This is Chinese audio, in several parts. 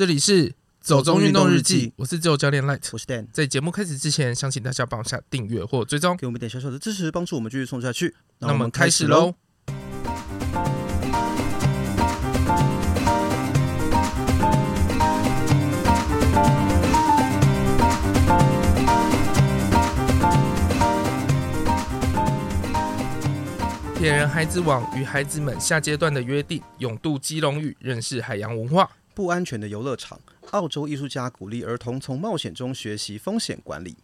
这里是走中运动日记，我是自由教练 Light，我是 Dan。在节目开始之前，相信大家帮我下订阅或追踪，给我们一点小小的支持，帮助我们继续送下去。那我们开始喽。铁人孩子网与孩子们下阶段的约定：勇渡基隆屿，认识海洋文化。不安全的游乐场，澳洲艺术家鼓励儿童从冒险中学习风险管理。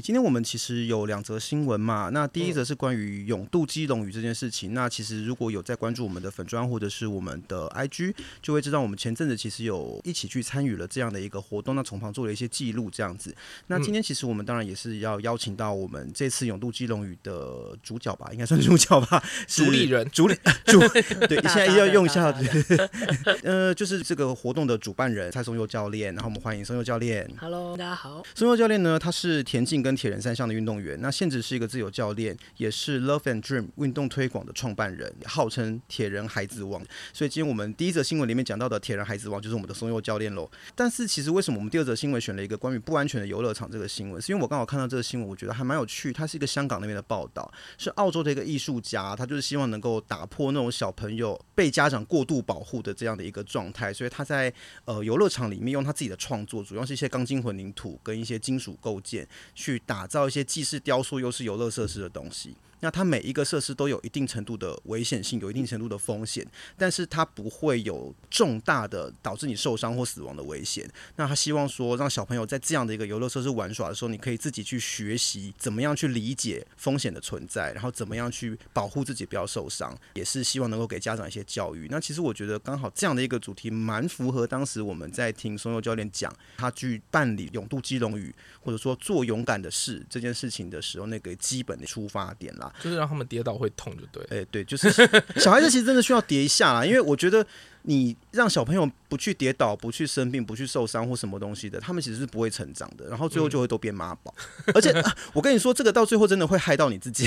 今天我们其实有两则新闻嘛，那第一则是关于永渡基隆鱼这件事情。那其实如果有在关注我们的粉砖或者是我们的 IG，就会知道我们前阵子其实有一起去参与了这样的一个活动，那从旁做了一些记录这样子。那今天其实我们当然也是要邀请到我们这次永渡基隆鱼的主角吧，应该算主角吧，主理人，主理 主对，现在要用一下，呃，就是这个活动的主办人蔡松佑教练，然后我们欢迎松佑教练。Hello，大家好。松佑教练呢，他是田径跟跟铁人三项的运动员，那现职是一个自由教练，也是 Love and Dream 运动推广的创办人，号称铁人孩子王。所以今天我们第一则新闻里面讲到的铁人孩子王就是我们的松佑教练喽。但是其实为什么我们第二则新闻选了一个关于不安全的游乐场这个新闻？是因为我刚好看到这个新闻，我觉得还蛮有趣。它是一个香港那边的报道，是澳洲的一个艺术家，他就是希望能够打破那种小朋友被家长过度保护的这样的一个状态，所以他在呃游乐场里面用他自己的创作，主要是一些钢筋混凝土跟一些金属构件去。打造一些既是雕塑又是游乐设施的东西。那它每一个设施都有一定程度的危险性，有一定程度的风险，但是它不会有重大的导致你受伤或死亡的危险。那他希望说，让小朋友在这样的一个游乐设施玩耍的时候，你可以自己去学习怎么样去理解风险的存在，然后怎么样去保护自己不要受伤，也是希望能够给家长一些教育。那其实我觉得刚好这样的一个主题蛮符合当时我们在听松佑教练讲他去办理泳渡基隆屿或者说做勇敢的事这件事情的时候那个基本的出发点啦。就是让他们跌倒会痛，就对。哎，对，就是 小孩子其实真的需要跌一下啦，因为我觉得你让小朋友不去跌倒、不去生病、不去受伤或什么东西的，他们其实是不会成长的，然后最后就会都变妈宝。嗯、而且、啊、我跟你说，这个到最后真的会害到你自己，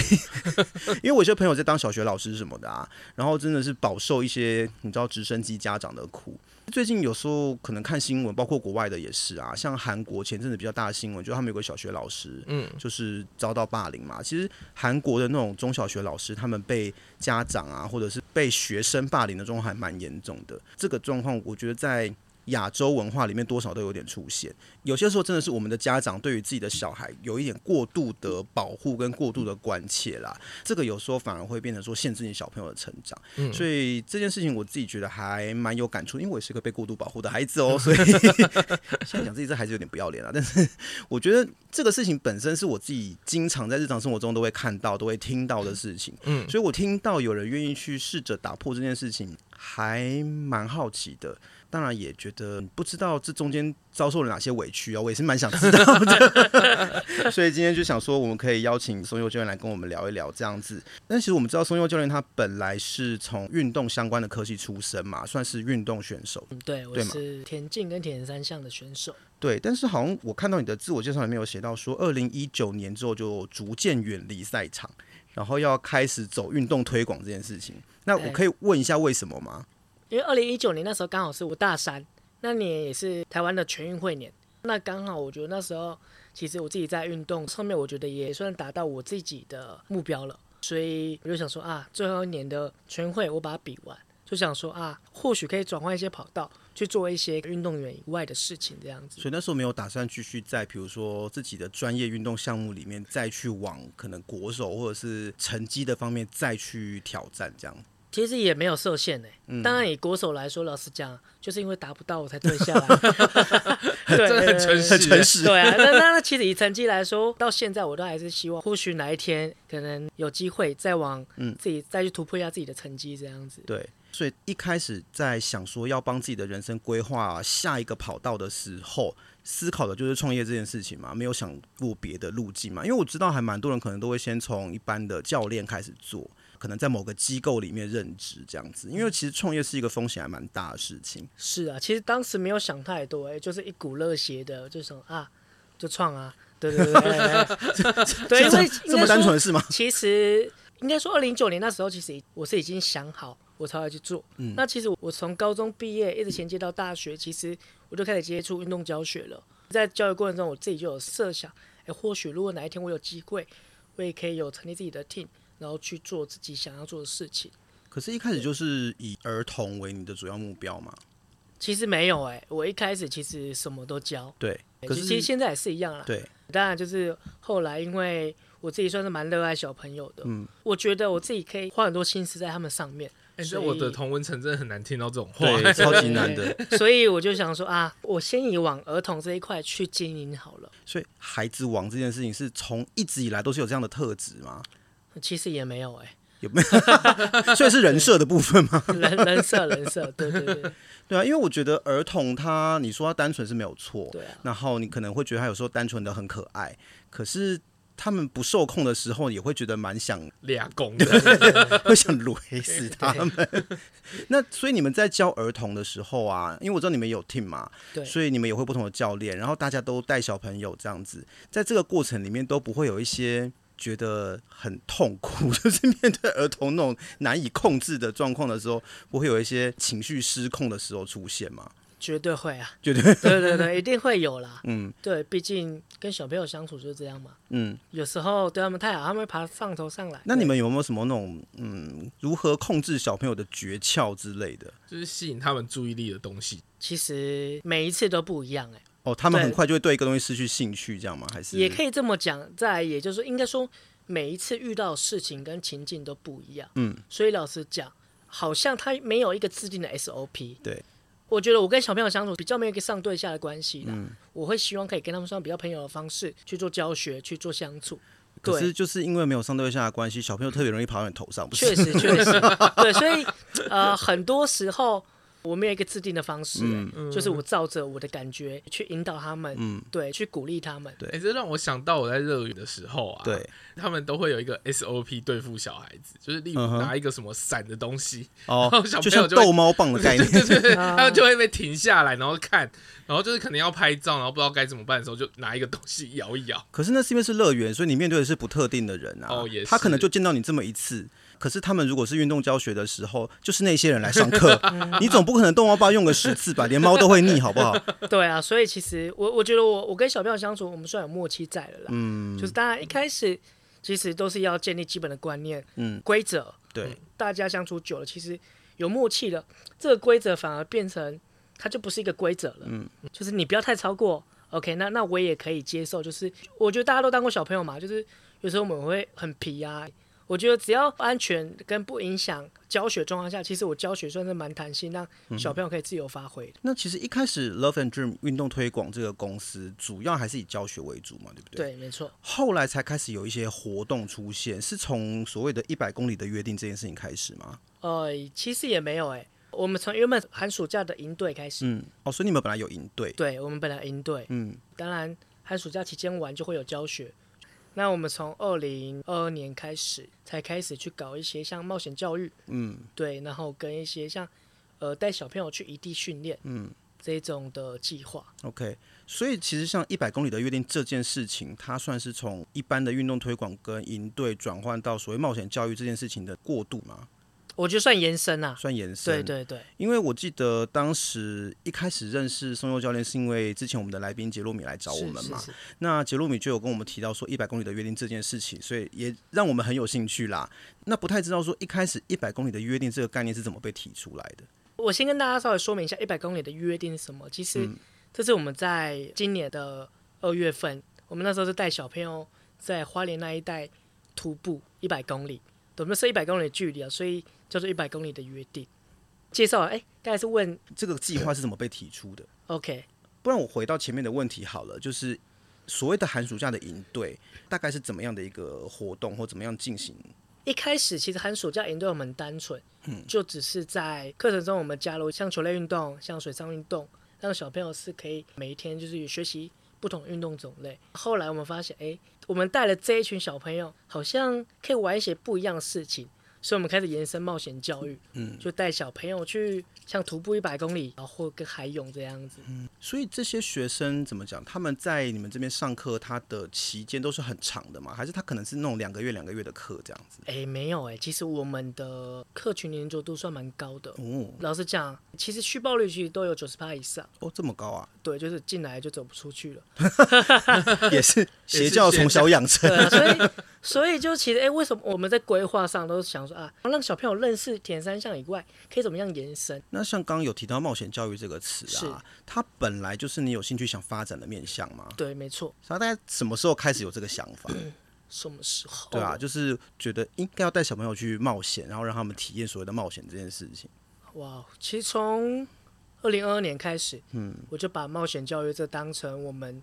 因为我有些朋友在当小学老师什么的啊，然后真的是饱受一些你知道直升机家长的苦。最近有时候可能看新闻，包括国外的也是啊，像韩国前阵子比较大的新闻，就他们有个小学老师，嗯，就是遭到霸凌嘛。其实韩国的那种中小学老师，他们被家长啊，或者是被学生霸凌的状况还蛮严重的。这个状况，我觉得在。亚洲文化里面多少都有点出现，有些时候真的是我们的家长对于自己的小孩有一点过度的保护跟过度的关切啦，这个有时候反而会变成说限制你小朋友的成长。嗯，所以这件事情我自己觉得还蛮有感触，因为我也是个被过度保护的孩子哦，所以 现在讲自己这孩子有点不要脸啊，但是 我觉得这个事情本身是我自己经常在日常生活中都会看到、都会听到的事情。嗯，所以我听到有人愿意去试着打破这件事情，还蛮好奇的。当然也觉得不知道这中间遭受了哪些委屈啊，我也是蛮想知道的。所以今天就想说，我们可以邀请松佑教练来跟我们聊一聊这样子。但其实我们知道，松佑教练他本来是从运动相关的科系出身嘛，算是运动选手。嗯对，我是田径跟铁人三项的选手。对，但是好像我看到你的自我介绍里面有写到说，二零一九年之后就逐渐远离赛场，然后要开始走运动推广这件事情。那我可以问一下为什么吗？因为二零一九年那时候刚好是我大三，那年也是台湾的全运会年，那刚好我觉得那时候其实我自己在运动上面，我觉得也算达到我自己的目标了，所以我就想说啊，最后一年的全运会我把它比完，就想说啊，或许可以转换一些跑道，去做一些运动员以外的事情这样子。所以那时候没有打算继续在比如说自己的专业运动项目里面再去往可能国手或者是成绩的方面再去挑战这样。其实也没有设限呢。当然以国手来说，老实讲，就是因为达不到我才退下来。对，很诚实，很诚实。对啊，那那其实以成绩来说，到现在我都还是希望，或许哪一天可能有机会再往自己再去突破一下自己的成绩，这样子。对，所以一开始在想说要帮自己的人生规划下一个跑道的时候，思考的就是创业这件事情嘛，没有想过别的路径嘛。因为我知道还蛮多人可能都会先从一般的教练开始做。可能在某个机构里面任职这样子，因为其实创业是一个风险还蛮大的事情。是啊，其实当时没有想太多，哎，就是一股热血的，就说啊，就创啊，对对对对，对，因为这么单纯是吗？其实应该说，二零一九年那时候，其实我是已经想好我才会去做。嗯，那其实我从高中毕业一直衔接到大学，其实我就开始接触运动教学了。在教育过程中，我自己就有设想，哎，或许如果哪一天我有机会，我也可以有成立自己的 team，然后去做自己想要做的事情。可是，一开始就是以儿童为你的主要目标吗？其实没有哎、欸，我一开始其实什么都教。对，可是其实现在也是一样啦。对，当然就是后来因为我自己算是蛮热爱小朋友的，嗯，我觉得我自己可以花很多心思在他们上面。哎、欸，所以我的同文层真的很难听到这种话，对，超级难的。所以我就想说啊，我先以往儿童这一块去经营好了。所以孩子王这件事情是从一直以来都是有这样的特质吗？其实也没有哎、欸，有没有？所以是人设的部分吗？人人设人设，对对对。对啊，因为我觉得儿童他，你说他单纯是没有错，对啊。然后你可能会觉得他有时候单纯的很可爱，可是他们不受控的时候，也会觉得蛮想俩攻 的，会想雷死他们。那所以你们在教儿童的时候啊，因为我知道你们有 team 嘛，对，所以你们也会不同的教练，然后大家都带小朋友这样子，在这个过程里面都不会有一些。觉得很痛苦，就是面对儿童那种难以控制的状况的时候，不会有一些情绪失控的时候出现吗？绝对会啊，绝对，对对对，一定会有啦。嗯，对，毕竟跟小朋友相处就是这样嘛。嗯，有时候对他们太好，他们会爬上头上来。那你们有没有什么那种嗯，如何控制小朋友的诀窍之类的？就是吸引他们注意力的东西。其实每一次都不一样哎、欸。哦，他们很快就会对一个东西失去兴趣，这样吗？还是也可以这么讲。再来，也就是说，应该说每一次遇到的事情跟情境都不一样。嗯，所以老实讲，好像他没有一个制定的 SOP。对，我觉得我跟小朋友相处比较没有一个上对下的关系的。嗯，我会希望可以跟他们用比较朋友的方式去做教学，去做相处。可是就是因为没有上对下的关系，小朋友特别容易跑到你头上，不是？确实，确实，对，所以呃，很多时候。我没有一个制定的方式，嗯，就是我照着我的感觉去引导他们，嗯，对，去鼓励他们，对，哎，这让我想到我在乐园的时候啊，对，他们都会有一个 SOP 对付小孩子，就是例如拿一个什么闪的东西，哦，然后小朋友就像逗猫棒的概念，对 对对，他们 就会被停下来，然后看，然后就是可能要拍照，然后不知道该怎么办的时候，就拿一个东西摇一摇。可是那是因为是乐园，所以你面对的是不特定的人啊，哦，也是，他可能就见到你这么一次。可是他们如果是运动教学的时候，就是那些人来上课，你总不可能动猫棒用个十次吧，连猫都会腻，好不好？对啊，所以其实我我觉得我我跟小朋友相处，我们算有默契在了啦。嗯，就是当然一开始其实都是要建立基本的观念，嗯，规则。对，大家相处久了，其实有默契了，这个规则反而变成它就不是一个规则了。嗯，就是你不要太超过，OK，那那我也可以接受。就是我觉得大家都当过小朋友嘛，就是有时候我们会很皮啊。我觉得只要安全跟不影响教学状况下，其实我教学算是蛮弹性，让小朋友可以自由发挥、嗯。那其实一开始 Love and Dream 运动推广这个公司，主要还是以教学为主嘛，对不对？对，没错。后来才开始有一些活动出现，是从所谓的一百公里的约定这件事情开始吗？呃，其实也没有哎、欸，我们从原本寒暑假的营队开始。嗯，哦，所以你们本来有营队？对，我们本来营队。嗯，当然寒暑假期间玩就会有教学。那我们从二零二二年开始，才开始去搞一些像冒险教育，嗯，对，然后跟一些像，呃，带小朋友去异地训练，嗯，这种的计划。OK，所以其实像一百公里的约定这件事情，它算是从一般的运动推广跟营队转换到所谓冒险教育这件事情的过渡吗？我觉得算延伸啊，算延伸。对对对，因为我记得当时一开始认识松佑教练，是因为之前我们的来宾杰洛米来找我们嘛。是是是，那杰洛米就有跟我们提到说一百公里的约定这件事情，所以也让我们很有兴趣啦。那不太知道说一开始一百公里的约定这个概念是怎么被提出来的？我先跟大家稍微说明一下一百公里的约定是什么。其实这是我们在今年的二月份，我们那时候是带小朋友在花莲那一带徒步一百公里，我们是一百公里的距离啊，所以。叫做一百公里的约定，介绍哎，刚才是问这个计划是怎么被提出的？OK，不然我回到前面的问题好了，就是所谓的寒暑假的营队，大概是怎么样的一个活动或怎么样进行？一开始其实寒暑假营队我们单纯，嗯，就只是在课程中我们加入像球类运动、像水上运动，让小朋友是可以每一天就是学习不同运动种类。后来我们发现，哎，我们带了这一群小朋友，好像可以玩一些不一样的事情。所以我们开始延伸冒险教育，嗯，就带小朋友去像徒步一百公里，然后或跟海泳这样子。嗯，所以这些学生怎么讲？他们在你们这边上课，他的期间都是很长的吗？还是他可能是那种两个月、两个月的课这样子？哎，没有哎，其实我们的客群黏着度算蛮高的。哦，老实讲，其实续报率其实都有九十趴以上。哦，这么高啊？对，就是进来就走不出去了。也是邪教从小养成。对啊，所以所以就其实哎，为什么我们在规划上都是想说啊，让小朋友认识田三项以外，可以怎么样延伸？那像刚刚有提到冒险教育这个词啊，它本来就是你有兴趣想发展的面向吗？对，没错。那大概什么时候开始有这个想法？嗯、什么时候？对啊，就是觉得应该要带小朋友去冒险，然后让他们体验所谓的冒险这件事情。哇，其实从二零二二年开始，嗯，我就把冒险教育这当成我们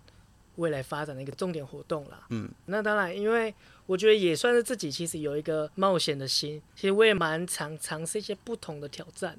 未来发展的一个重点活动了。嗯，那当然，因为我觉得也算是自己其实有一个冒险的心，其实我也蛮常尝试一些不同的挑战，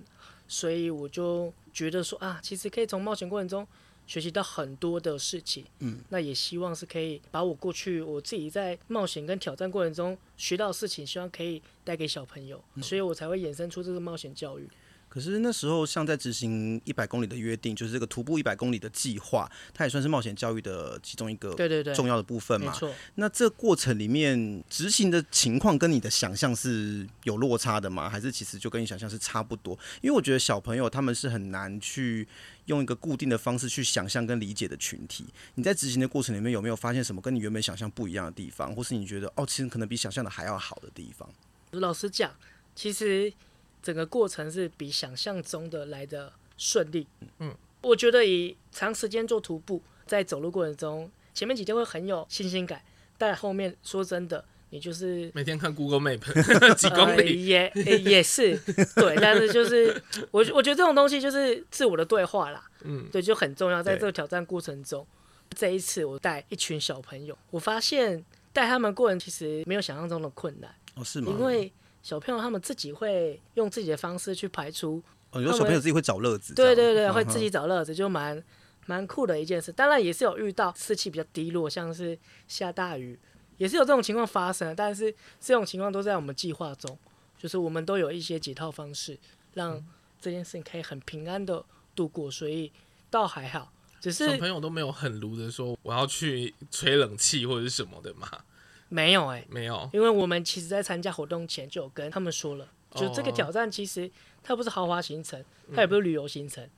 所以我就觉得说啊，其实可以从冒险过程中学习到很多的事情。嗯，那也希望是可以把我过去我自己在冒险跟挑战过程中学到的事情，希望可以带给小朋友，所以我才会衍生出这个冒险教育。可是那时候，像在执行一百公里的约定，就是这个徒步一百公里的计划，它也算是冒险教育的其中一个对对对重要的部分嘛。那这过程里面执行的情况跟你的想象是有落差的吗？还是其实就跟你想象是差不多？因为我觉得小朋友他们是很难去用一个固定的方式去想象跟理解的群体。你在执行的过程里面有没有发现什么跟你原本想象不一样的地方，或是你觉得哦，其实可能比想象的还要好的地方？老实讲，其实。整个过程是比想象中的来的顺利。嗯，我觉得以长时间做徒步，在走路过程中，前面几天会很有新鲜感，但后面说真的，你就是每天看 Google Map 几公里，呃、也也是对，但是就是我我觉得这种东西就是自我的对话啦。嗯，对，就很重要。在这个挑战过程中，这一次我带一群小朋友，我发现带他们过程其实没有想象中的困难。哦，是吗？因为小朋友他们自己会用自己的方式去排除。哦，有小朋友自己会找乐子。对对对，会自己找乐子，就蛮蛮酷的一件事。当然也是有遇到士气比较低落，像是下大雨，也是有这种情况发生。但是这种情况都在我们计划中，就是我们都有一些解套方式，让这件事情可以很平安的度过，所以倒还好。只是小朋友都没有很卢的说我要去吹冷气或者是什么的嘛。没有哎、欸，没有，因为我们其实，在参加活动前就有跟他们说了，就这个挑战其实它不是豪华行程，它也不是旅游行程，嗯、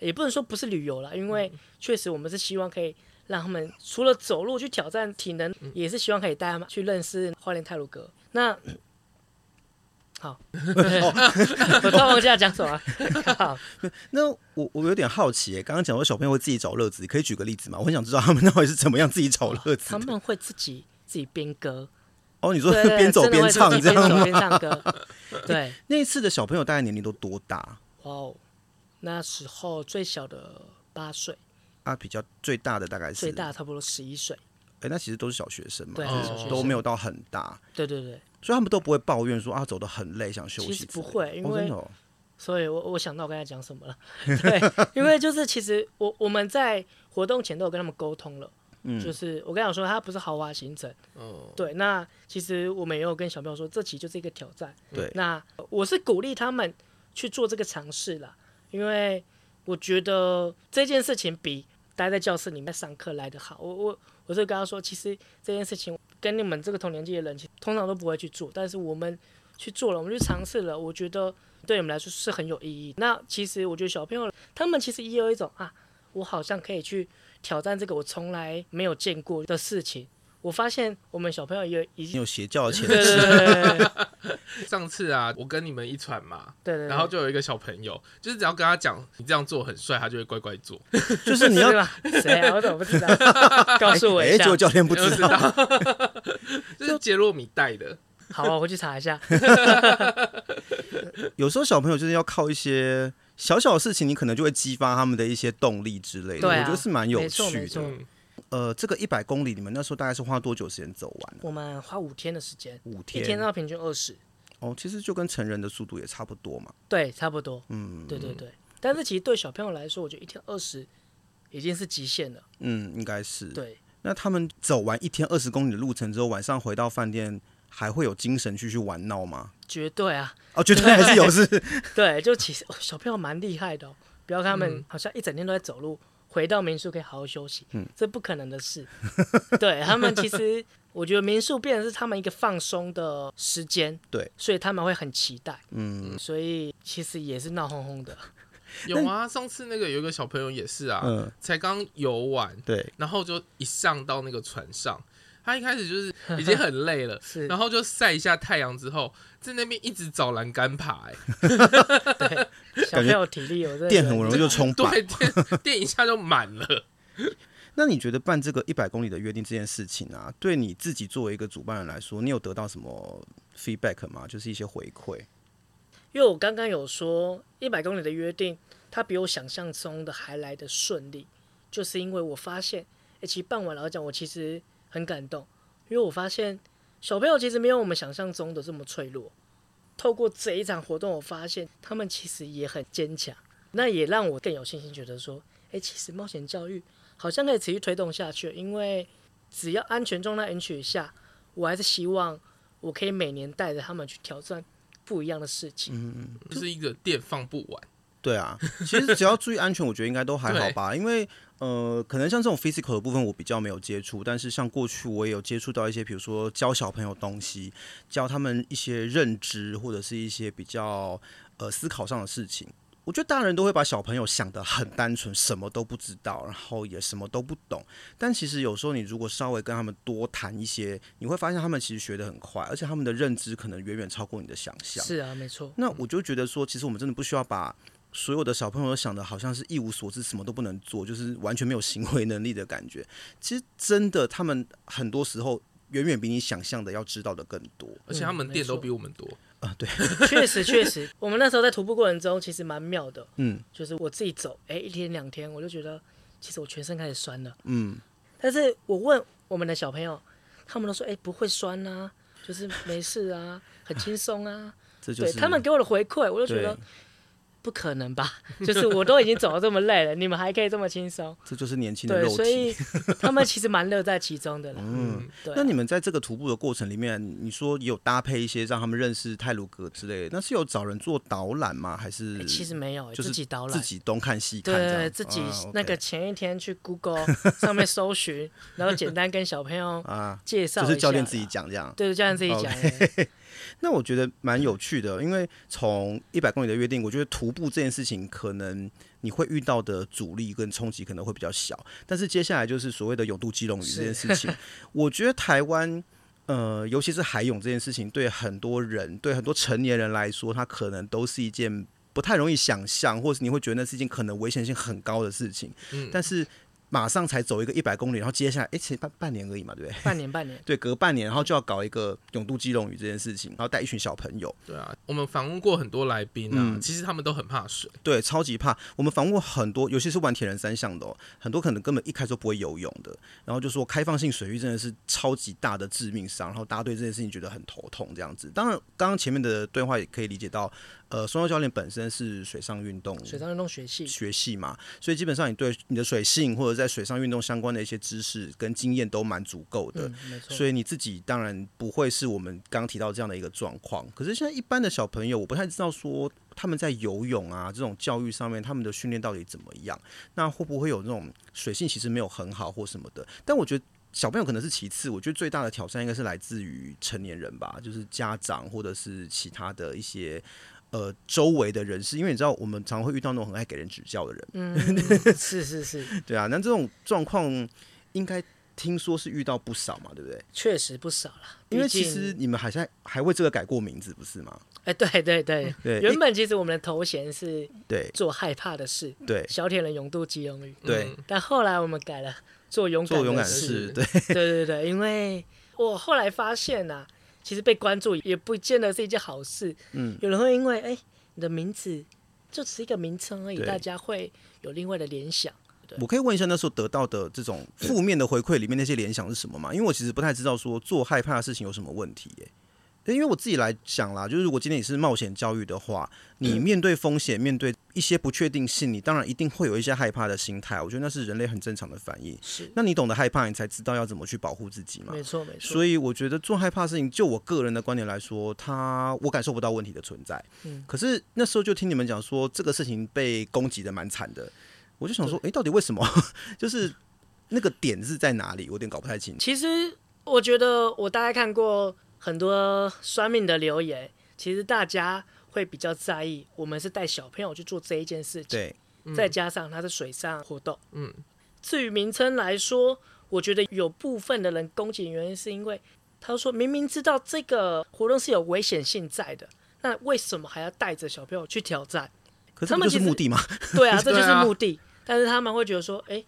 也不能说不是旅游啦，因为确实我们是希望可以让他们除了走路去挑战体能，嗯、也是希望可以带他们去认识花莲泰鲁阁。那 好，我突然忘记要讲什么。好，那我我有点好奇，刚刚讲说小朋友会自己找乐子，可以举个例子吗？我很想知道他们到底是怎么样自己找乐子。他们会自己。自己编歌哦，你说 边走边唱这样吗？边唱歌，对。那一次的小朋友大概年龄都多大？哇哦，那时候最小的八岁啊，比较最大的大概是最大差不多十一岁。哎，那其实都是小学生嘛，对，都没有到很大。对对对，所以他们都不会抱怨说啊，走得很累，想休息。其实不会，因为所以我我想到我刚才讲什么了。对，因为就是其实我我们在活动前都有跟他们沟通了。嗯，就是我跟你讲说，它不是豪华行程。哦，对，那其实我们也有跟小朋友说，这其实就是一个挑战。对，那我是鼓励他们去做这个尝试啦，因为我觉得这件事情比待在教室里面上课来的好。我我我是跟他说，其实这件事情跟你们这个同年纪的人，其实通常都不会去做，但是我们去做了，我们去尝试了，我觉得对你们来说是很有意义。那其实我觉得小朋友他们其实也有一种啊，我好像可以去。挑战这个我从来没有见过的事情，我发现我们小朋友也已经有邪教的潜质。上次啊，我跟你们一传嘛，对对，然后就有一个小朋友，就是只要跟他讲你这样做很帅，他就会乖乖做。就是你要 谁啊？我怎么不知道？告诉我一下。结果教练不知道，这是杰洛米带的。好啊，我去查一下。有时候小朋友就是要靠一些。小小的事情，你可能就会激发他们的一些动力之类的，啊、我觉得是蛮有趣的。呃，这个一百公里，你们那时候大概是花多久时间走完？我们花五天的时间，五天，一天要平均二十。哦，其实就跟成人的速度也差不多嘛。对，差不多。嗯，对对对。但是其实对小朋友来说，我觉得一天二十已经是极限了。嗯，应该是。对。那他们走完一天二十公里的路程之后，晚上回到饭店，还会有精神继续玩闹吗？绝对啊，哦，绝对还是有是，对，就其实、哦、小朋友蛮厉害的哦，不要看他们嗯。好像一整天都在走路，回到民宿可以好好休息，嗯。这不可能的事。对他们，其实我觉得民宿变成是他们一个放松的时间，对，所以他们会很期待，嗯。所以其实也是闹哄哄的。有啊，上次那个有一个小朋友也是啊，嗯，才刚游完，对，然后就一上到那个船上，他一开始就是 已经很累了，然后就晒一下太阳之后，在那边一直找栏杆爬、欸，对，小朋友体力有这电很容易就冲爆。对，电电一下就满了。那你觉得办这个一百公里的约定这件事情啊，对你自己作为一个主办人来说，你有得到什么 feedback 吗？就是一些回馈。因为我刚刚有说一百公里的约定，它比我想象中的还来得顺利，就是因为我发现，哎，其实办完了讲，我其实很感动，因为我发现小朋友其实没有我们想象中的这么脆弱。透过这一场活动，我发现他们其实也很坚强，那也让我更有信心，觉得说，哎，其实冒险教育好像可以持续推动下去，因为只要安全状态允许下，我还是希望我可以每年带着他们去挑战不一样的事情。嗯就是一个电放不完，对啊，其实只要注意安全，我觉得应该都还好吧。因为呃，可能像这种 physical 的部分我比较没有接触，但是像过去我也有接触到一些，比如说教小朋友东西，教他们一些认知或者是一些比较呃思考上的事情。我觉得大人都会把小朋友想得很单纯，什么都不知道，然后也什么都不懂。但其实有时候你如果稍微跟他们多谈一些，你会发现他们其实学得很快，而且他们的认知可能远远超过你的想象。是啊，没错。那我就觉得说，其实我们真的不需要把所有的小朋友都想的好像是一无所知，什么都不能做，就是完全没有行为能力的感觉。其实真的，他们很多时候远远比你想象的要知道的更多而且他们店都比我们多。啊、对，确实确实，我们那时候在徒步过程中其实蛮妙的，嗯 就是我自己走，哎、一天两天，我就觉得其实我全身开始酸了。嗯，但是我问我们的小朋友，他们都说，哎、不会酸啊，就是没事啊，很轻松啊。这就是对他们给我的回馈，我就觉得对不可能吧？就是我都已经走的这么累了，你们还可以这么轻松。这就是年轻的对，肉体。所以 他们其实蛮乐在其中的啦。嗯，对啊、那你们在这个徒步的过程里面，你说有搭配一些让他们认识泰鲁格之类的，那是有找人做导览吗？还是欸其实没有、欸，就是自己导览，自己东看西看对自己那个前一天去 Google 上面搜寻，然后简单跟小朋友 啊，介绍，就是教练自己，讲这样。对，教练自己讲的。那我觉得蛮有趣的，因为从一百公里的约定，我觉得徒步这件事情可能你会遇到的阻力跟冲击可能会比较小，但是接下来就是所谓的泳渡基隆屿这件事情，我觉得台湾呃，尤其是海泳这件事情，对很多人，对很多成年人来说，它可能都是一件不太容易想象，或是你会觉得那是一件可能危险性很高的事情，嗯，但是。马上才走一个一百公里，然后接下来，哎，其实半半年而已嘛，对不对？半年，半年。对，隔半年，然后就要搞一个永渡基隆屿这件事情，然后带一群小朋友。对啊，我们访问过很多来宾啊，嗯其实他们都很怕水。对，超级怕。我们访问过很多，尤其是玩铁人三项的哦，很多可能根本一开始都不会游泳的，然后就说开放性水域真的是超级大的致命伤，然后大家对这件事情觉得很头痛这样子。当然，刚刚前面的对话也可以理解到，呃，松佑教练本身是水上运动水上运动学系学系嘛，所以基本上你对你的水性或者在水上运动相关的一些知识跟经验都蛮足够的。所以你自己当然不会是我们刚提到这样的一个状况。可是现在一般的小朋友，我不太知道说他们在游泳啊这种教育上面，他们的训练到底怎么样？那会不会有那种水性其实没有很好或什么的？但我觉得小朋友可能是其次，我觉得最大的挑战应该是来自于成年人吧，就是家长或者是其他的一些呃周围的人士，因为你知道我们常常会遇到那种很爱给人指教的人，嗯，是是是，对啊，那这种状况应该听说是遇到不少嘛，对不对？确实不少啦。因为其实你们好像还为这个改过名字，不是吗？哎、对对对，对 原本其实我们的头衔是对。做害怕的事，对。小铁人勇渡基隆屿，对。嗯但后来我们改了做勇敢做勇敢的事，事，对。对对对，因为我后来发现呐、啊，其实被关注也不见得是一件好事。嗯，有人会因为哎，你的名字就只是一个名称而已，大家会有另外的联想。我可以问一下，那时候得到的这种负面的回馈里面那些联想是什么吗？因为我其实不太知道说做害怕的事情有什么问题耶、对，因为我自己来讲啦，就是如果今天你是冒险教育的话，你面对风险，面对一些不确定性，你当然一定会有一些害怕的心态。我觉得那是人类很正常的反应。是，那你懂得害怕，你才知道要怎么去保护自己嘛。没错没错。所以我觉得做害怕的事情，就我个人的观点来说，他我感受不到问题的存在。嗯。可是那时候就听你们讲说，这个事情被攻击的蛮惨的，我就想说，哎，到底为什么？就是。那个点是在哪里？我有点搞不太清楚。其实我觉得我大概看过很多酸命的留言，其实大家会比较在意，我们是带小朋友去做这一件事情，对，再加上它是水上活动，嗯。至于名称来说，我觉得有部分的人攻击原因是因为他说明明知道这个活动是有危险性在的，那为什么还要带着小朋友去挑战？可是他们就是目的嘛？对啊，这就是目的。但是他们会觉得说，哎。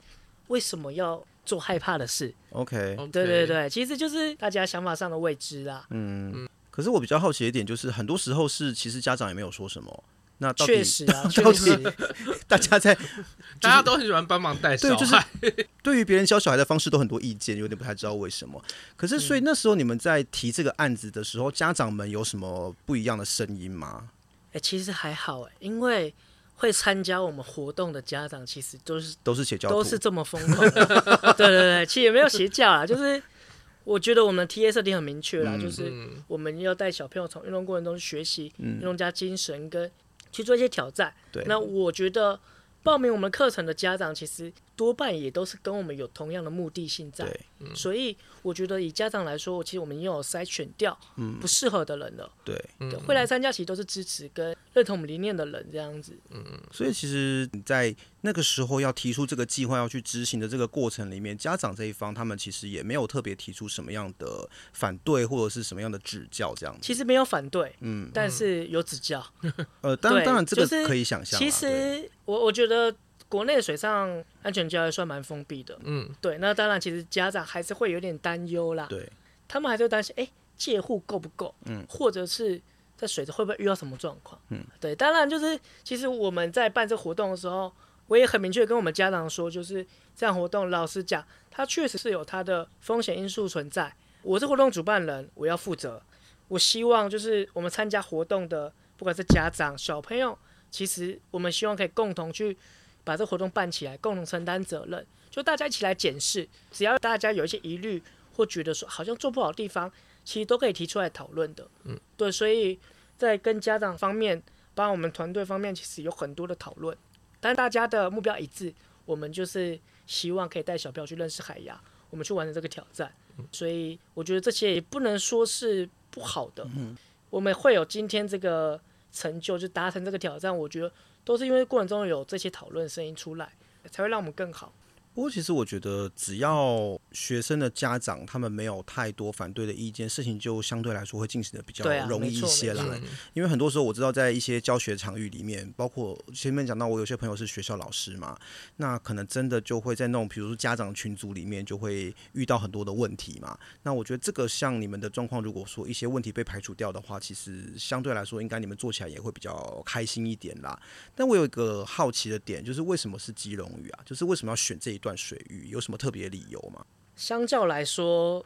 为什么要做害怕的事？OK，对对对，其实就是大家想法上的未知啦。嗯，可是我比较好奇一点，就是很多时候是其实家长也没有说什么。那确实啊，确实，大家在、就是、大家都很喜欢帮忙带小孩，对，就是 对于别人教小孩的方式都很多意见，有点不太知道为什么。可是，所以那时候你们在提这个案子的时候，家长们有什么不一样的声音吗？哎、欸，其实还好哎，因为。会参加我们活动的家长，其实都是都是邪教，都是这么疯狂的。对对对，其实也没有邪教啊，就是我觉得我们的 TA 设定很明确啦，嗯、就是我们要带小朋友从运动过程中学习运动家精神，跟去做一些挑战。那我觉得报名我们课程的家长，其实多半也都是跟我们有同样的目的性在。嗯，所以我觉得以家长来说，其实我们也有筛选掉不适合的人了。对，对，会来参加其实都是支持跟。认同我们理念的人这样子，嗯，所以其实你在那个时候要提出这个计划要去执行的这个过程里面，家长这一方他们其实也没有特别提出什么样的反对或者是什么样的指教这样子。其实没有反对，嗯，但是有指教。呃，当然当然这个可以想象。其实我我觉得国内的水上安全教育算蛮封闭的，嗯，对。那当然，其实家长还是会有点担忧啦，对，他们还是会担心，哎，戒护够不够？嗯，或者是。在水中会不会遇到什么状况？嗯，对，当然就是，其实我们在办这活动的时候，我也很明确跟我们家长说，就是这样活动，老实讲，它确实是有它的风险因素存在。我是活动主办人，我要负责。我希望就是我们参加活动的，不管是家长、小朋友，其实我们希望可以共同去把这活动办起来，共同承担责任，就大家一起来检视。只要大家有一些疑虑或觉得说好像做不好的地方，其实都可以提出来讨论的。嗯，对，所以。在跟家长方面，包括我们团队方面，其实有很多的讨论，但大家的目标一致，我们就是希望可以带小朋友去认识海洋，我们去完成这个挑战。所以我觉得这些也不能说是不好的。嗯我们会有今天这个成就，就达成这个挑战，我觉得都是因为过程中有这些讨论声音出来，才会让我们更好。不过，其实我觉得，只要学生的家长他们没有太多反对的意见，事情就相对来说会进行的比较容易一些啦。因为很多时候，我知道在一些教学场域里面，包括前面讲到，我有些朋友是学校老师嘛，那可能真的就会在那种，比如说家长群组里面，就会遇到很多的问题嘛。那我觉得这个像你们的状况，如果说一些问题被排除掉的话，其实相对来说，应该你们做起来也会比较开心一点啦。但我有一个好奇的点，就是为什么是基隆屿啊？就是为什么要选这一段？水域有什么特别理由吗？相较来说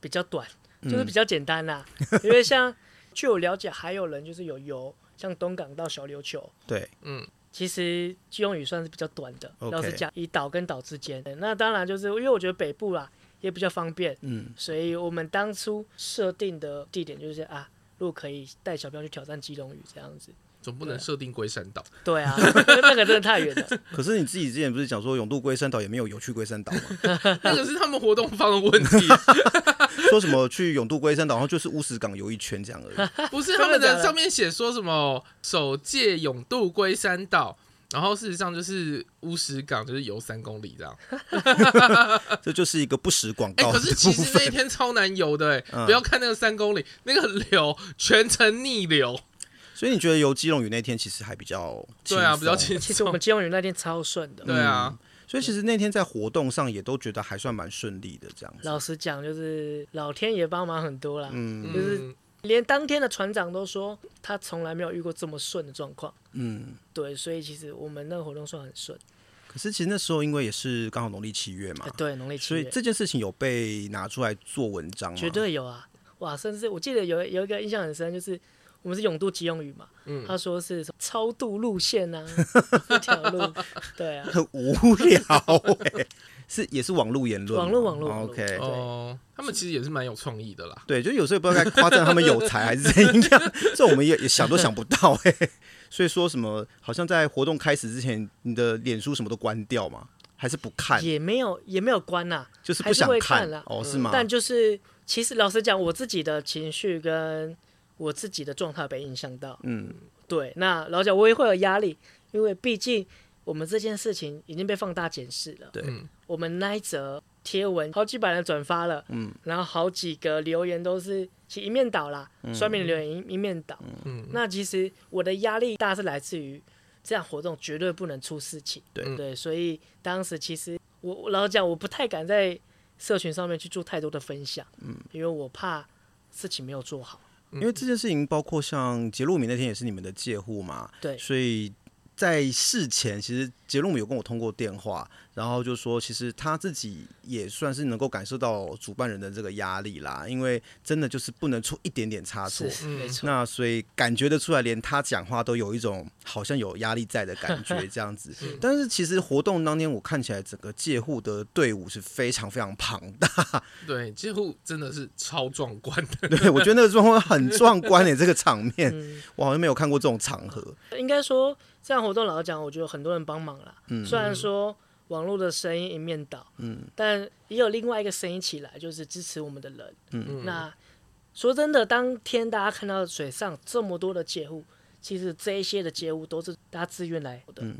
比较短，就是比较简单啦。嗯、因为像据我了解，还有人就是有游，像东港到小琉球。对，嗯，其实基隆屿算是比较短的。老实讲，以岛跟岛之间，那当然就是因为我觉得北部啦也比较方便，嗯，所以我们当初设定的地点就是啊，如果可以带小朋友去挑战基隆屿这样子。总不能设定龟山岛。对啊，那个真的太远了。可是你自己之前不是讲说永渡龟山岛也没有游去龟山岛吗？那个是他们活动方的问题。说什么去永渡龟山岛，然后就是乌石港游一圈这样而已。不是他们的上面写说什么首届永渡龟山岛，然后事实上就是乌石港就是游三公里这样。这就是一个不实广告。可是其实那一天超难游的，嗯，不要看那个三公里，那个流全程逆流。所以你觉得游基隆屿那天其实还比较对啊，比较轻松。其实我们基隆屿那天超顺的。对啊、嗯，所以其实那天在活动上也都觉得还算蛮顺利的这样子。老实讲，就是老天爷帮忙很多啦。嗯，就是连当天的船长都说他从来没有遇过这么顺的状况。嗯，对，所以其实我们那个活动算很顺。可是其实那时候因为也是刚好农历七月嘛，对，农历七月，所以这件事情有被拿出来做文章吗？绝对有啊。哇，甚至我记得有有一个印象很深，就是我们是永渡急用语嘛，嗯，他说是超度路线啊，一条路，对啊，很无聊哎、欸，是也是网络言论，网络网络，OK，哦，他们其实也是蛮有创意的啦，对，就有时候也不知道该夸赞他们有才还是怎样，这我们也也想都想不到哎、欸，所以说什么好像在活动开始之前，你的脸书什么都关掉嘛？还是不看？也没有也没有关呐、啊，就是不想看，看了哦，是吗？但就是其实老实讲，我自己的情绪跟我自己的状态被影响到。嗯，对。那老实讲，我也会有压力，因为毕竟我们这件事情已经被放大检视了。对，我们那一则贴文好几百人转发了，嗯，然后好几个留言都是其一面倒啦，双面、嗯、留言一一面倒。嗯，那其实我的压力大是来自于。这样活动绝对不能出事情，对对，所以当时其实我我老实讲，我不太敢在社群上面去做太多的分享，嗯，因为我怕事情没有做好，因为这件事情包括像杰路米那天也是你们的借户嘛，对，所以在事前其实杰路米有跟我通过电话。然后就说，其实他自己也算是能够感受到主办人的这个压力啦，因为真的就是不能出一点点差错。没错。那所以感觉得出来，连他讲话都有一种好像有压力在的感觉，这样子。但是其实活动当天，我看起来整个借护的队伍是非常非常庞大。对，借护真的是超壮观的。对，我觉得那个状况很壮观诶，这个场面，我好像没有看过这种场合。应该说，这样活动老实讲，我觉得很多人帮忙啦。嗯。虽然说。网络的声音一面倒，嗯，但也有另外一个声音起来，就是支持我们的人。嗯，那说真的，当天大家看到水上这么多的街户，其实这一些的街户都是大家自愿来的。嗯，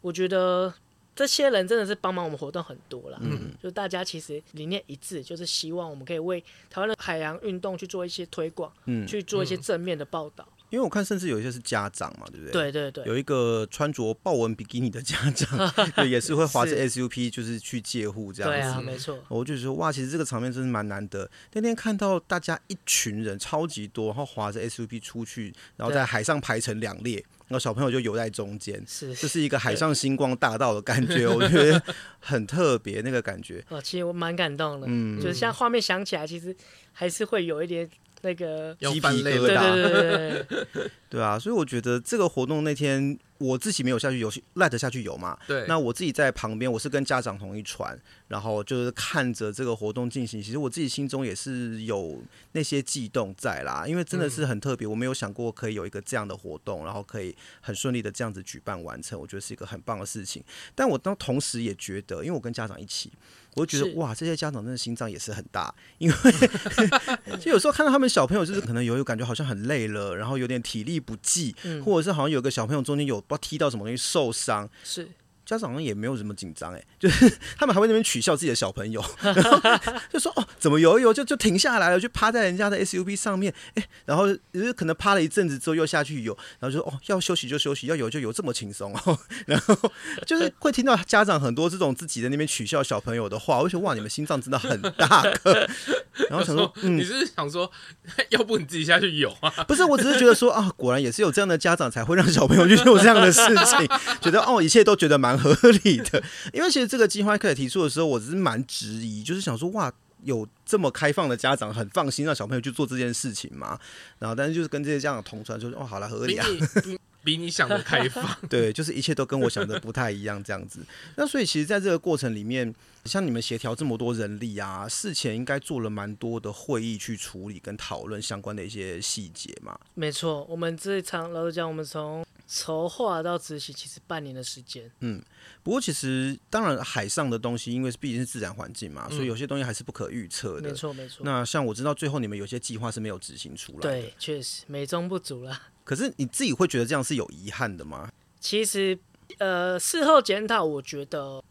我觉得这些人真的是帮忙我们活动很多了。嗯，就大家其实理念一致，就是希望我们可以为台湾的海洋运动去做一些推广，嗯，去做一些正面的报道。因为我看，甚至有一些是家长嘛，对不对？对对对，有一个穿着豹纹比基尼的家长，对，也是会划着 SUP，就是去借户这样子。对啊，没错。我就说，哇，其实这个场面真是蛮难得。那天看到大家一群人超级多，然后划着 SUP 出去，然后在海上排成两列，然后小朋友就游在中间，是，这是一个海上星光大道的感觉，我觉得很特别那个感觉。哦，其实我蛮感动的，嗯，就是像画面想起来，其实还是会有一点。那个鸡皮疙瘩，对对对，对，对啊，所以我觉得这个活动那天我自己没有下去游，赖得下去游嘛。对，那我自己在旁边，我是跟家长同一船，然后就是看着这个活动进行。其实我自己心中也是有那些悸动在啦，因为真的是很特别，我没有想过可以有一个这样的活动，然后可以很顺利的这样子举办完成，我觉得是一个很棒的事情。但我当同时也觉得，因为我跟家长一起。我就觉得哇，这些家长真的心脏也是很大，因为 就有时候看到他们小朋友，就是可能有有感觉好像很累了，然后有点体力不济，嗯、或者是好像有个小朋友中间有不知道踢到什么东西受伤，是。家长也没有什么紧张哎，就是他们还会那边取笑自己的小朋友，然后就说 哦，怎么游一游就就停下来了，就趴在人家的 SUV 上面，哎，然后就是可能趴了一阵子之后又下去游，然后就说哦，要休息就休息，要游就游，这么轻松哦，然后就是会听到家长很多这种自己在那边取笑小朋友的话，我就觉得哇，你们心脏真的很大个，然后想说，嗯，你是想说，要不你自己下去游啊？不是，我只是觉得说啊，果然也是有这样的家长才会让小朋友去做这样的事情，觉得哦，一切都觉得蛮。合理的，因为其实这个计划开始提出的时候，我只是蛮质疑，就是想说，哇，有这么开放的家长很放心让小朋友去做这件事情嘛？然后，但是就是跟这些家长同传，就说，哦，好了，合理啊，比你，比你想的开放，对，就是一切都跟我想的不太一样，这样子。那所以，其实在这个过程里面，像你们协调这么多人力啊，事前应该做了蛮多的会议去处理跟讨论相关的一些细节嘛。没错，我们这一场老实讲，我们从筹划到执行，其实半年的时间。嗯，不过其实当然海上的东西，因为毕竟是自然环境嘛，嗯、所以有些东西还是不可预测的。没错，没错。那像我知道最后你们有些计划是没有执行出来的。对，确实美中不足了。可是你自己会觉得这样是有遗憾的吗？其实，呃，事后检讨，我觉得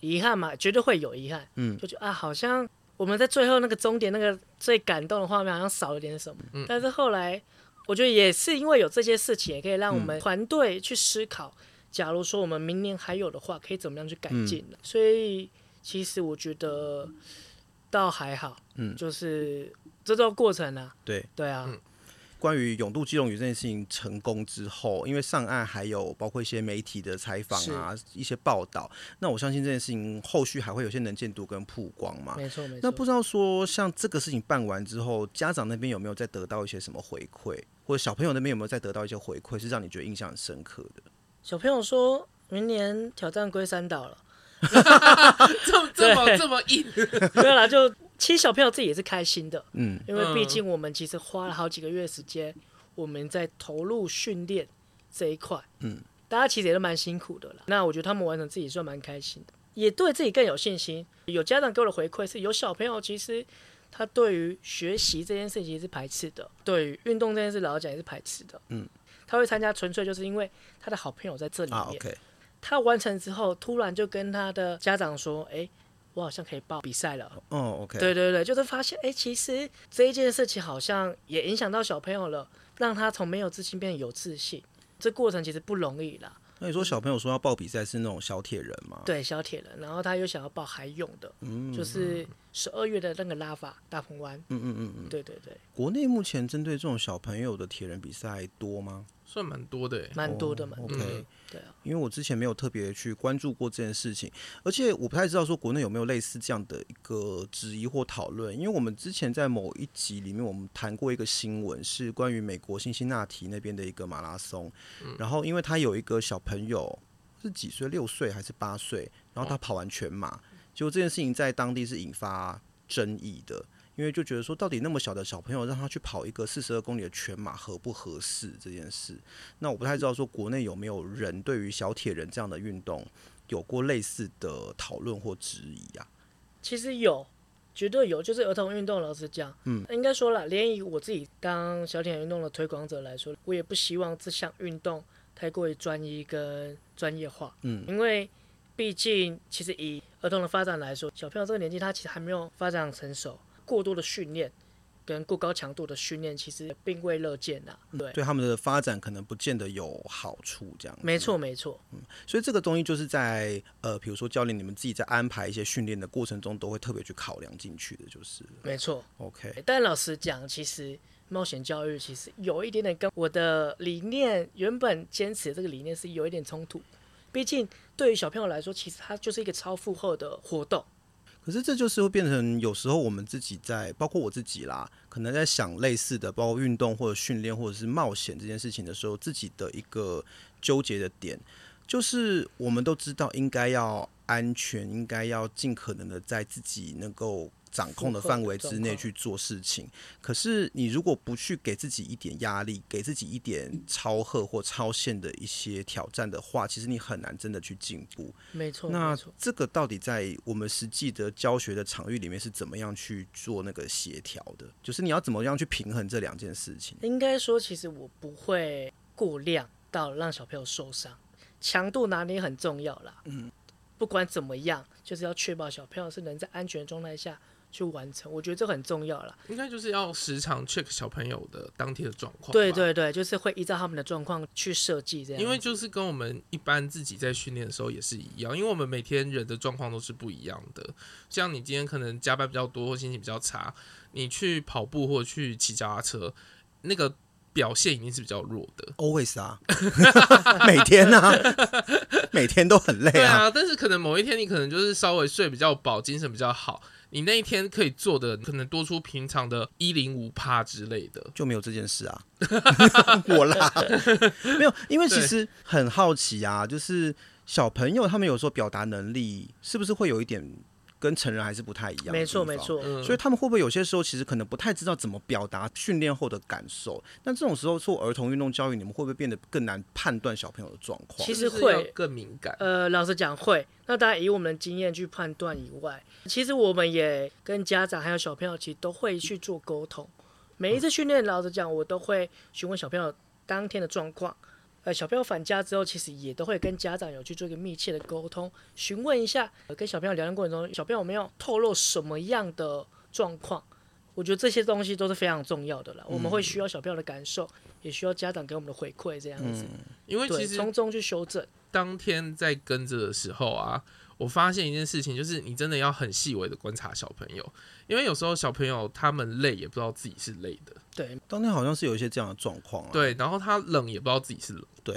遗憾嘛，绝对会有遗憾。嗯，就觉得啊，好像我们在最后那个终点那个最感动的画面，好像少了点什么。嗯，但是后来。我觉得也是因为有这些事情，也可以让我们团队去思考，嗯、假如说我们明年还有的话，可以怎么样去改进呢。嗯、所以其实我觉得倒还好，嗯，就是这段过程啊，对。对啊。嗯关于永渡基隆屿这件事情成功之后，因为上岸还有包括一些媒体的采访啊，一些报道，那我相信这件事情后续还会有些能见度跟曝光嘛。没错没错。那不知道说像这个事情办完之后，家长那边有没有再得到一些什么回馈，或者小朋友那边有没有再得到一些回馈，是让你觉得印象很深刻的？小朋友说明年挑战龟山岛了。这么这么这么硬，没有啦，就其实小朋友自己也是开心的，嗯，因为毕竟我们其实花了好几个月时间，我们在投入训练这一块，嗯，大家其实也都蛮辛苦的啦。那我觉得他们完成自己算蛮开心的，也对自己更有信心。有家长给我的回馈是，有小朋友其实他对于学习这件事情是排斥的，对于运动这件事老实讲也是排斥的，嗯，他会参加纯粹就是因为他的好朋友在这里面。啊 okay 他完成之后，突然就跟他的家长说：“哎、欸，我好像可以报比赛了。”哦，OK。对对对，就是发现，哎、欸，其实这一件事情好像也影响到小朋友了，让他从没有自信变得有自信。这过程其实不容易啦。那你说小朋友说要报比赛是那种小铁人吗？对，小铁人。然后他又想要报海泳的，嗯，就是十二月的那个拉法大鹏湾。嗯嗯嗯嗯，对对对。国内目前针对这种小朋友的铁人比赛多吗？算蛮多的，蛮多的，蛮多的。OK，、嗯、对啊，因为我之前没有特别去关注过这件事情，而且我不太知道说国内有没有类似这样的一个质疑或讨论。因为我们之前在某一集里面，我们谈过一个新闻，是关于美国辛辛那提那边的一个马拉松。嗯、然后，因为他有一个小朋友是几岁，六岁还是八岁，然后他跑完全马，哦、结果这件事情在当地是引发争议的。因为就觉得说，到底那么小的小朋友让他去跑一个四十二公里的全马合不合适这件事？那我不太知道说国内有没有人对于小铁人这样的运动有过类似的讨论或质疑啊？其实有，绝对有。就是儿童运动，老师讲，嗯，应该说了，连以我自己当小铁人运动的推广者来说，我也不希望这项运动太过于专一跟专业化，嗯，因为毕竟其实以儿童的发展来说，小朋友这个年纪他其实还没有发展成熟。过多的训练跟过高强度的训练，其实并未乐见呐。对，对他们的发展可能不见得有好处。这样，没错没错。嗯，所以这个东西就是在呃，比如说教练你们自己在安排一些训练的过程中，都会特别去考量进去的，就是。没错。OK。但老实讲，其实冒险教育其实有一点点跟我的理念原本坚持的这个理念是有一点冲突。毕竟对于小朋友来说，其实它就是一个超负荷的活动。可是这就是会变成有时候我们自己在，包括我自己啦，可能在想类似的，包括运动或者训练或者是冒险这件事情的时候，自己的一个纠结的点，就是我们都知道应该要安全，应该要尽可能的在自己能够。掌控的范围之内去做事情，可是你如果不去给自己一点压力，给自己一点超荷或超限的一些挑战的话，其实你很难真的去进步。没错，那这个到底在我们实际的教学的场域里面是怎么样去做那个协调的？就是你要怎么样去平衡这两件事情？应该说，其实我不会过量到让小朋友受伤，强度拿捏很重要啦。嗯，不管怎么样，就是要确保小朋友是能在安全状态下。去完成，我觉得这很重要了。应该就是要时常 check 小朋友的当天的状况。对对对，就是会依照他们的状况去设计这样。因为就是跟我们一般自己在训练的时候也是一样，因为我们每天人的状况都是不一样的。像你今天可能加班比较多或心情比较差，你去跑步或者去骑脚踏车，那个表现一定是比较弱的。Always 啊，每天啊，每天都很累啊。对啊，但是可能某一天你可能就是稍微睡比较饱，精神比较好。你那一天可以做的可能多出平常的一零五趴之类的，就没有这件事啊。我啦，没有，因为其实很好奇啊，就是小朋友他们有时候表达能力是不是会有一点？跟成人还是不太一样，没错没错，所以他们会不会有些时候其实可能不太知道怎么表达训练后的感受？那这种时候做儿童运动教育，你们会不会变得更难判断小朋友的状况？其实会更敏感。呃，老实讲会。那当然以我们的经验去判断以外，其实我们也跟家长还有小朋友其实都会去做沟通。每一次训练，老实讲，我都会询问小朋友当天的状况。呃，小朋友返家之后，其实也都会跟家长有去做一个密切的沟通，询问一下，呃，跟小朋友聊天过程中，小朋友有没有透露什么样的状况？我觉得这些东西都是非常重要的了。嗯、我们会需要小朋友的感受，也需要家长给我们的回馈，这样子。因为其实从中去修正。当天在跟着的时候啊，我发现一件事情，就是你真的要很细微的观察小朋友，因为有时候小朋友他们累也不知道自己是累的。对，当天好像是有一些这样的状况啊。对，然后他冷也不知道自己是冷。对，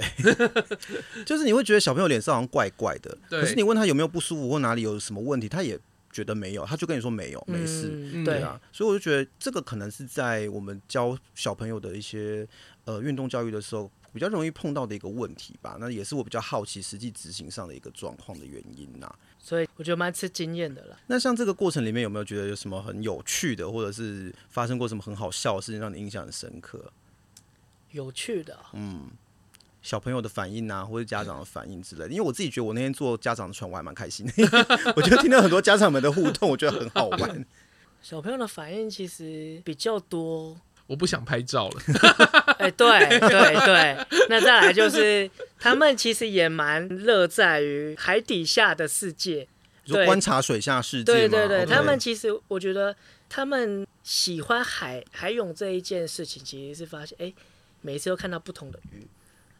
就是你会觉得小朋友脸上好像怪怪的，可是你问他有没有不舒服或哪里有什么问题，他也觉得没有，他就跟你说没有，没事。嗯、对啊，所以我就觉得这个可能是在我们教小朋友的一些呃运动教育的时候。比较容易碰到的一个问题吧，那也是我比较好奇实际执行上的一个状况的原因呐。所以我觉得蛮吃经验的啦。那像这个过程里面有没有觉得有什么很有趣的，或者是发生过什么很好笑的事情，让你印象很深刻？有趣的，嗯，小朋友的反应啊，或者家长的反应之类的。因为我自己觉得我那天做家长的船，我还蛮开心的。我觉得听到很多家长们的互动，我觉得很好玩。小朋友的反应其实比较多。我不想拍照了。哎，对对对，那再来就是他们其实也蛮乐在于海底下的世界，就观察水下世界。对对对，对他们其实我觉得他们喜欢海海泳这一件事情，其实是发现哎，每次都看到不同的鱼，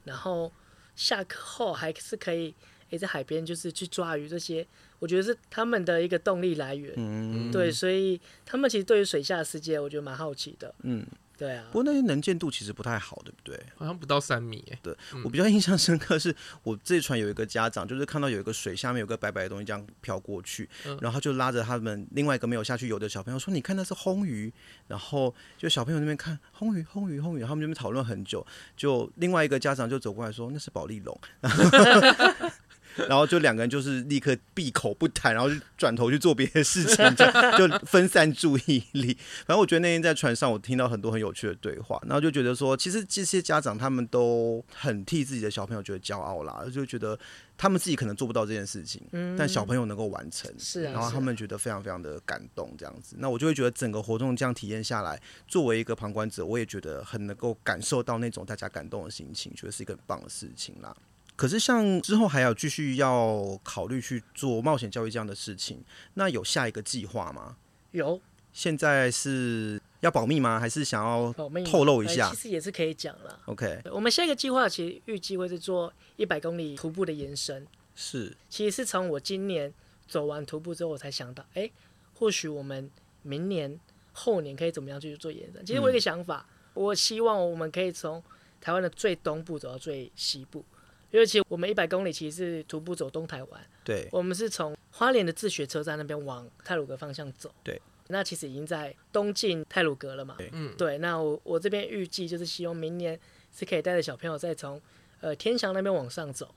然后下课后还是可以哎在海边就是去抓鱼这些，我觉得是他们的一个动力来源。嗯，对，所以他们其实对于水下的世界，我觉得蛮好奇的。嗯。对啊，不过那些能见度其实不太好，对不对？好像不到三米哎。对，我比较印象深刻是我这船有一个家长，就是看到有一个水下面有个白白的东西这样飘过去，然后他就拉着他们另外一个没有下去游的小朋友说：“你看那是红鱼。”然后就小朋友那边看红鱼，红鱼，红鱼，他们那边讨论很久。就另外一个家长就走过来说：“那是保利龙。” 然后就两个人就是立刻闭口不谈，然后就转头去做别的事情，就就分散注意力。反正我觉得那天在船上，我听到很多很有趣的对话，然后就觉得说，其实这些家长他们都很替自己的小朋友觉得骄傲啦，就觉得他们自己可能做不到这件事情，但小朋友能够完成，是啊，然后他们觉得非常非常的感动，这样子。那我就会觉得整个活动这样体验下来，作为一个旁观者，我也觉得很能够感受到那种大家感动的心情，觉得是一个很棒的事情啦。可是，像之后还要继续要考虑去做冒险教育这样的事情，那有下一个计划吗？有。现在是要保密吗？还是想要透露一下？其实也是可以讲了。OK，我们下一个计划其实预计会是做一百公里徒步的延伸。是。其实是从我今年走完徒步之后，我才想到，哎、欸，或许我们明年、后年可以怎么样去做延伸？其实我有一个想法，嗯、我希望我们可以从台湾的最东部走到最西部。因为其实我们一百公里其实是徒步走东台湾，对，我们是从花莲的自学车站那边往泰鲁阁方向走，对，那其实已经在东进泰鲁阁了嘛，嗯，对，那我我这边预计就是希望明年是可以带着小朋友再从呃天祥那边往上走，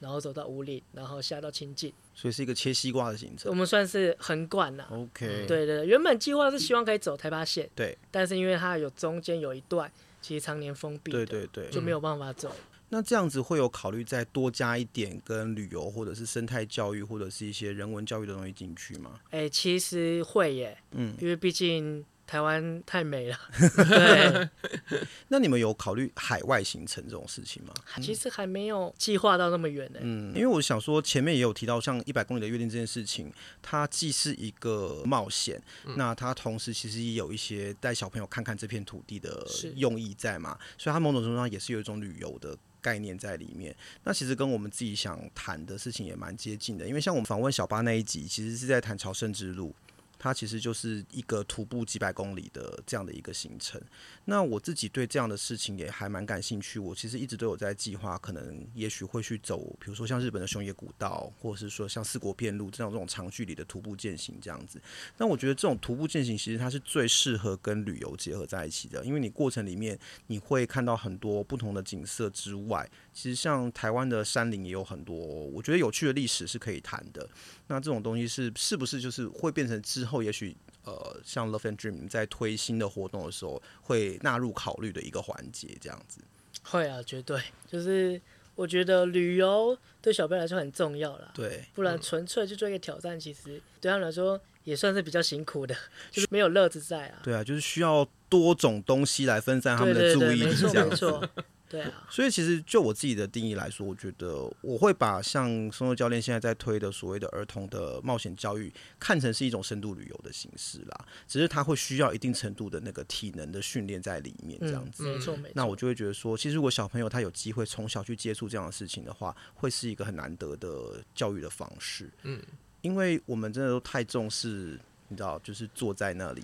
然后走到五岭，然后下到清境，所以是一个切西瓜的行程，我们算是横贯了，OK，对，对对，原本计划是希望可以走台八线，对，但是因为它有中间有一段其实常年封闭，对对对，就没有办法走。嗯那这样子会有考虑再多加一点跟旅游或者是生态教育或者是一些人文教育的东西进去吗？哎、欸，其实会耶，嗯，因为毕竟台湾太美了。对。那你们有考虑海外行程这种事情吗？其实还没有计划到那么远呢。嗯，因为我想说前面也有提到像一百公里的约定这件事情，它既是一个冒险，嗯、那它同时其实也有一些带小朋友看看这片土地的用意在嘛，所以它某种程度上也是有一种旅游的概念在里面，那其实跟我们自己想谈的事情也蛮接近的，因为像我们访问小巴那一集，其实是在谈朝圣之路。它其实就是一个徒步几百公里的这样的一个行程。那我自己对这样的事情也还蛮感兴趣。我其实一直都有在计划，可能也许会去走，比如说像日本的熊野古道，或者是说像四国遍路这样这种长距离的徒步践行这样子。那我觉得这种徒步践行其实它是最适合跟旅游结合在一起的，因为你过程里面你会看到很多不同的景色之外，其实像台湾的山林也有很多我觉得有趣的历史是可以谈的。那这种东西是是不是就是会变成之后也许呃像 Love and Dream 在推新的活动的时候会纳入考虑的一个环节这样子？会啊，绝对就是我觉得旅游对小朋友来说很重要啦。对，不然纯粹去做一个挑战，其实对他们来说也算是比较辛苦的，就是没有乐子在啊。对啊，就是需要多种东西来分散他们的注意力，这样子。对啊，所以其实就我自己的定义来说，我觉得我会把像松松教练现在在推的所谓的儿童的冒险教育，看成是一种深度旅游的形式啦。只是他会需要一定程度的那个体能的训练在里面，这样子。嗯、没错没错。那我就会觉得说，其实如果小朋友他有机会从小去接触这样的事情的话，会是一个很难得的教育的方式。嗯，因为我们真的都太重视，你知道，就是坐在那里。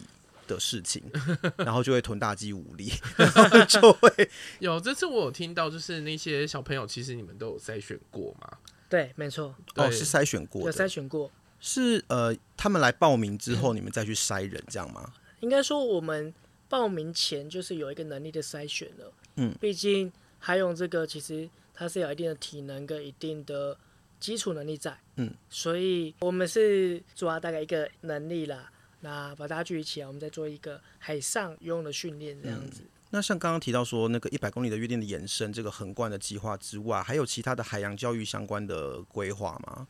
的事情，然后就会臀大肌无力，然后就会 有。这次我有听到，就是那些小朋友，其实你们都有筛选过吗？对，没错。哦，是筛选过的，有筛选过。是呃，他们来报名之后，你们再去筛人，这样吗？应该说，我们报名前就是有一个能力的筛选了。嗯，毕竟还有这个，其实它是有一定的体能跟一定的基础能力在。嗯，所以我们是抓大概一个能力啦。那把大家聚一起啊，我们再做一个海上游泳的训练，这样子。那像刚刚提到说那个一百公里的约定的延伸，这个横贯的计划之外，还有其他的海洋教育相关的规划吗？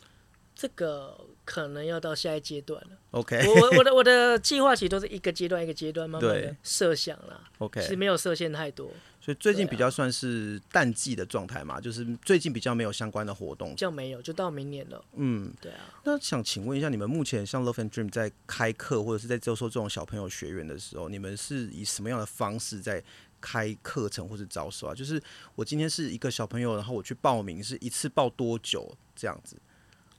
这个可能要到下一阶段了。OK，我我的我的计划其实都是一个阶段一个阶段慢慢的设想啦。OK，其实没有设限太多。所以最近比较算是淡季的状态嘛，啊、就是最近比较没有相关的活动，就没有，就到明年了。嗯，对啊。那想请问一下，你们目前像 Love and Dream 在开课或者是在招收这种小朋友学员的时候，你们是以什么样的方式在开课程或是招收啊？就是我今天是一个小朋友，然后我去报名，是一次报多久这样子？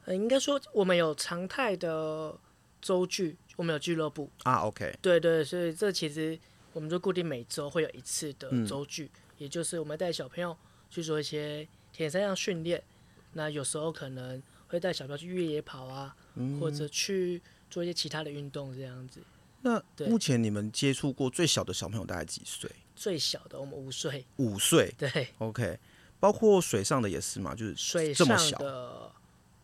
呃，应该说我们有常态的周聚，我们有俱乐部啊。OK，对，对对，所以这其实。我们就固定每周会有一次的周聚，嗯、也就是我们带小朋友去做一些铁三项训练。那有时候可能会带小朋友去越野跑啊，嗯、或者去做一些其他的运动这样子。那目前你们接触过最小的小朋友大概几岁？最小的我们五岁。五岁？对。OK，包括水上的也是嘛，就是这么小。水上的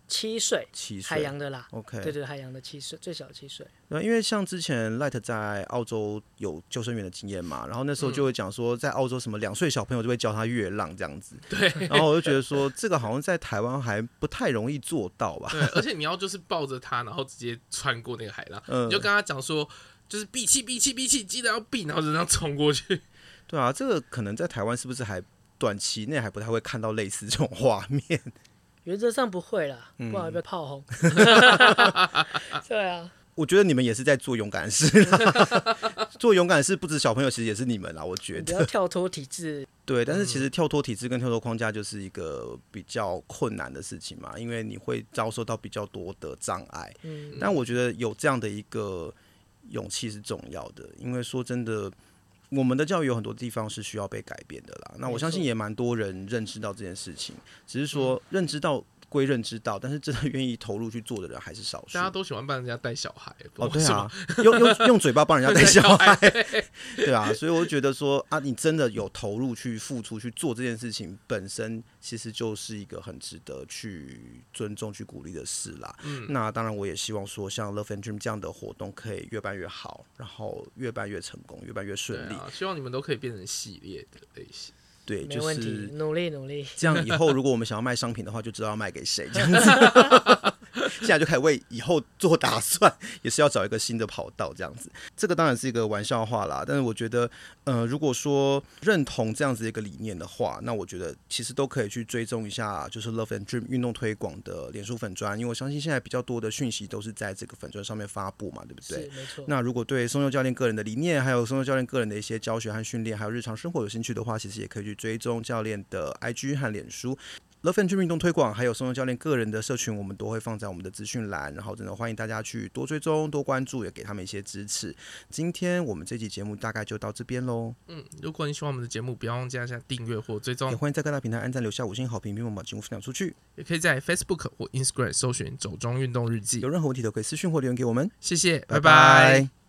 七岁，七岁海洋的啦，OK，对对，海洋的七岁，最小的七岁。那，因为像之前 Light 在澳洲有救生员的经验嘛，然后那时候就会讲说，在澳洲什么两岁小朋友就会教他越浪这样子。对。然后我就觉得说，这个好像在台湾还不太容易做到吧？对，而且你要就是抱着他，然后直接穿过那个海浪，嗯、你就跟他讲说，就是闭气，闭气，闭气，记得要闭，然后就这样冲过去。对啊，这个可能在台湾是不是还短期内还不太会看到类似这种画面？原则上不会啦，不好被炮轰。对啊，我觉得你们也是在做勇敢的事，做勇敢事不止小朋友，其实也是你们啦。我觉得要跳脱体制，对，但是其实跳脱体制跟跳脱框架就是一个比较困难的事情嘛，因为你会遭受到比较多的障碍。嗯，但我觉得有这样的一个勇气是重要的，因为说真的。我们的教育有很多地方是需要被改变的啦，那我相信也蛮多人认知到这件事情，只是说认知到归认知到，但是真的愿意投入去做的人还是少数。大家都喜欢帮人家带小孩，哦，对啊，用用用嘴巴帮人家带小孩，对啊，所以我就觉得说啊，你真的有投入去付出去做这件事情本身。其实就是一个很值得去尊重、去鼓励的事啦。嗯，那当然，我也希望说，像 Love and Dream 这样的活动可以越办越好，然后越办越成功，越办越顺利。希望你们都可以变成系列的类型。对，就是努力努力。这样以后，如果我们想要卖商品的话，就知道要卖给谁。这样子。现在就开始为以后做打算，也是要找一个新的跑道这样子。这个当然是一个玩笑话啦，但是我觉得，呃，如果说认同这样子一个理念的话，那我觉得其实都可以去追踪一下，就是 Love and Dream 运动推广的脸书粉砖，因为我相信现在比较多的讯息都是在这个粉砖上面发布嘛，对不对？没错。那如果对松佑教练个人的理念，还有松佑教练个人的一些教学和训练，还有日常生活有兴趣的话，其实也可以去追踪教练的 IG 和脸书。Love 运动推广，还有松松教练个人的社群，我们都会放在我们的资讯栏，然后真的欢迎大家去多追踪、多关注，也给他们一些支持。今天我们这期节目大概就到这边喽。嗯，如果你喜欢我们的节目，不要忘记按下订阅或追踪，也欢迎在各大平台按赞、留下五星好评，并帮我们把节目分享出去。也可以在 Facebook 或 Instagram 搜寻“走钟运动日记”。有任何问题都可以私讯或留言给我们。谢谢，拜拜。拜拜。